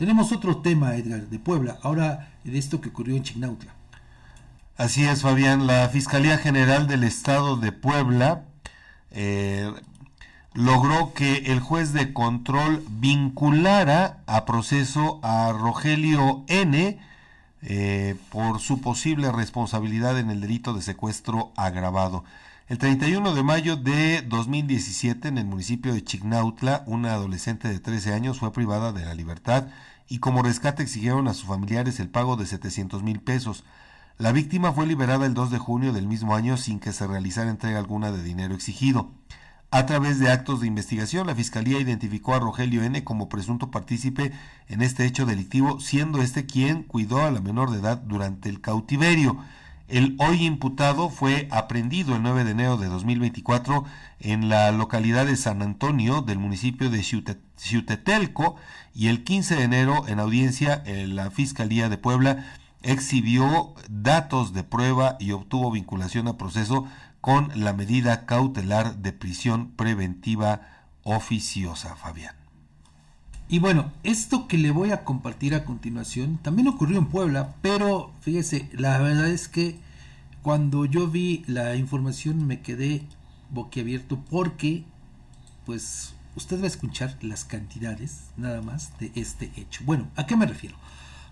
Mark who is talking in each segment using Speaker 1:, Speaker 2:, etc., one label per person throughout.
Speaker 1: Tenemos otro tema, Edgar, de Puebla, ahora de esto que ocurrió en Chignautla.
Speaker 2: Así es, Fabián. La Fiscalía General del Estado de Puebla eh, logró que el juez de control vinculara a proceso a Rogelio N. Eh, por su posible responsabilidad en el delito de secuestro agravado. El 31 de mayo de 2017, en el municipio de Chignautla, una adolescente de 13 años fue privada de la libertad y como rescate exigieron a sus familiares el pago de 700 mil pesos. La víctima fue liberada el 2 de junio del mismo año sin que se realizara entrega alguna de dinero exigido. A través de actos de investigación, la Fiscalía identificó a Rogelio N. como presunto partícipe en este hecho delictivo, siendo este quien cuidó a la menor de edad durante el cautiverio. El hoy imputado fue aprendido el 9 de enero de 2024 en la localidad de San Antonio del municipio de Ciutetelco y el 15 de enero en audiencia en la Fiscalía de Puebla exhibió datos de prueba y obtuvo vinculación a proceso con la medida cautelar de prisión preventiva oficiosa, Fabián.
Speaker 1: Y bueno, esto que le voy a compartir a continuación también ocurrió en Puebla, pero fíjese, la verdad es que cuando yo vi la información me quedé boquiabierto porque, pues, usted va a escuchar las cantidades nada más de este hecho. Bueno, ¿a qué me refiero?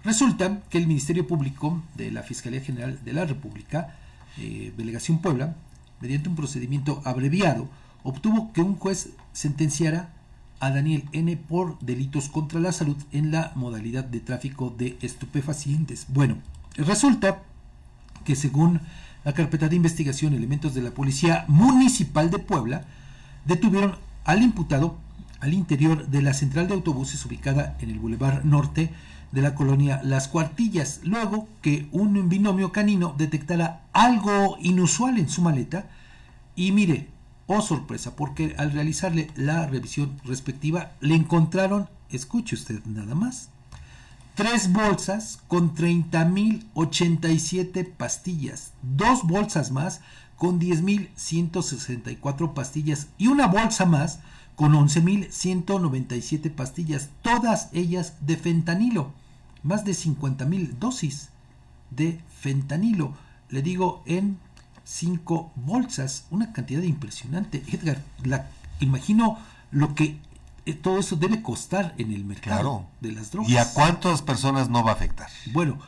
Speaker 1: Resulta que el Ministerio Público de la Fiscalía General de la República, eh, Delegación Puebla, mediante un procedimiento abreviado, obtuvo que un juez sentenciara a Daniel N por delitos contra la salud en la modalidad de tráfico de estupefacientes. Bueno, resulta que según la carpeta de investigación, elementos de la Policía Municipal de Puebla detuvieron al imputado al interior de la central de autobuses ubicada en el Boulevard Norte de la colonia Las Cuartillas, luego que un binomio canino detectara algo inusual en su maleta y mire, oh sorpresa, porque al realizarle la revisión respectiva le encontraron, escuche usted nada más, tres bolsas con 30.087 pastillas, dos bolsas más con 10.164 pastillas y una bolsa más con 11.197 pastillas, todas ellas de fentanilo, más de 50.000 dosis de fentanilo, le digo en cinco bolsas, una cantidad impresionante. Edgar, la, imagino lo que eh, todo eso debe costar en el mercado de las drogas.
Speaker 2: ¿Y a cuántas personas no va a afectar?
Speaker 1: Bueno,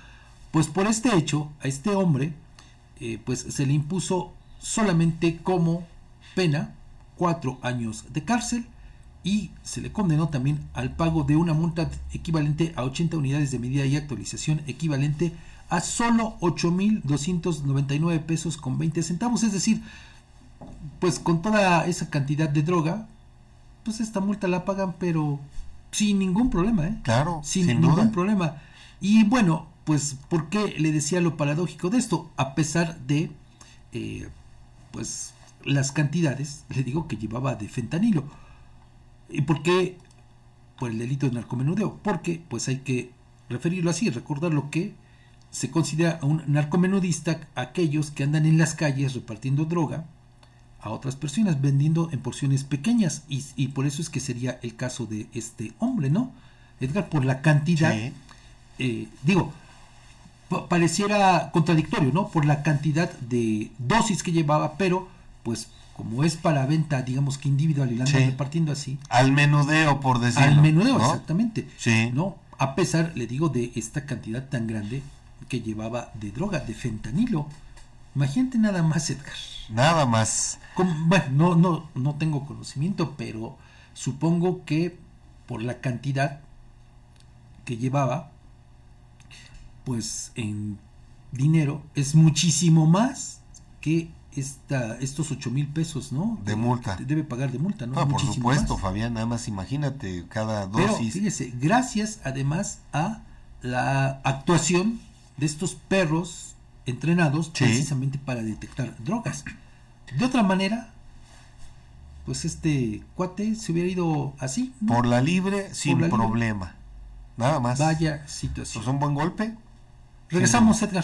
Speaker 1: pues por este hecho, a este hombre, eh, pues se le impuso solamente como pena cuatro años de cárcel y se le condenó también al pago de una multa equivalente a 80 unidades de medida y actualización equivalente a solo 8.299 pesos con 20 centavos. Es decir, pues con toda esa cantidad de droga, pues esta multa la pagan, pero sin ningún problema, ¿eh?
Speaker 2: Claro,
Speaker 1: sin, ningún problema. Y bueno, pues, ¿por qué le decía lo paradójico de esto? A pesar de, eh, pues, las cantidades, le digo que llevaba de fentanilo. ¿Y por qué? Por el delito de narcomenudeo. Porque, pues hay que referirlo así, recordar lo que se considera un narcomenudista aquellos que andan en las calles repartiendo droga a otras personas, vendiendo en porciones pequeñas. Y, por eso es que sería el caso de este hombre, ¿no? Edgar, por la cantidad, eh, digo, pareciera contradictorio, ¿no? Por la cantidad de dosis que llevaba, pero pues como es para venta, digamos que individual y la andan repartiendo así.
Speaker 2: Al menudeo, por decirlo.
Speaker 1: Al menudeo, exactamente. Sí. ¿No? A pesar, le digo, de esta cantidad tan grande que llevaba de droga, de fentanilo. Imagínate nada más, Edgar.
Speaker 2: Nada más.
Speaker 1: bueno, no, no, no tengo conocimiento, pero supongo que por la cantidad que llevaba, pues en dinero es muchísimo más que esta, estos ocho mil pesos, ¿no?
Speaker 2: De multa.
Speaker 1: Debe pagar de multa, ¿no?
Speaker 2: no por supuesto, Fabián, nada más imagínate cada dosis.
Speaker 1: Pero fíjese, gracias además a la actuación de estos perros entrenados precisamente para detectar drogas. De otra manera, pues este cuate se hubiera ido así.
Speaker 2: Por la libre, sin problema. Nada más.
Speaker 1: Vaya situación.
Speaker 2: Pues un buen golpe.
Speaker 1: Regresamos, Edgar.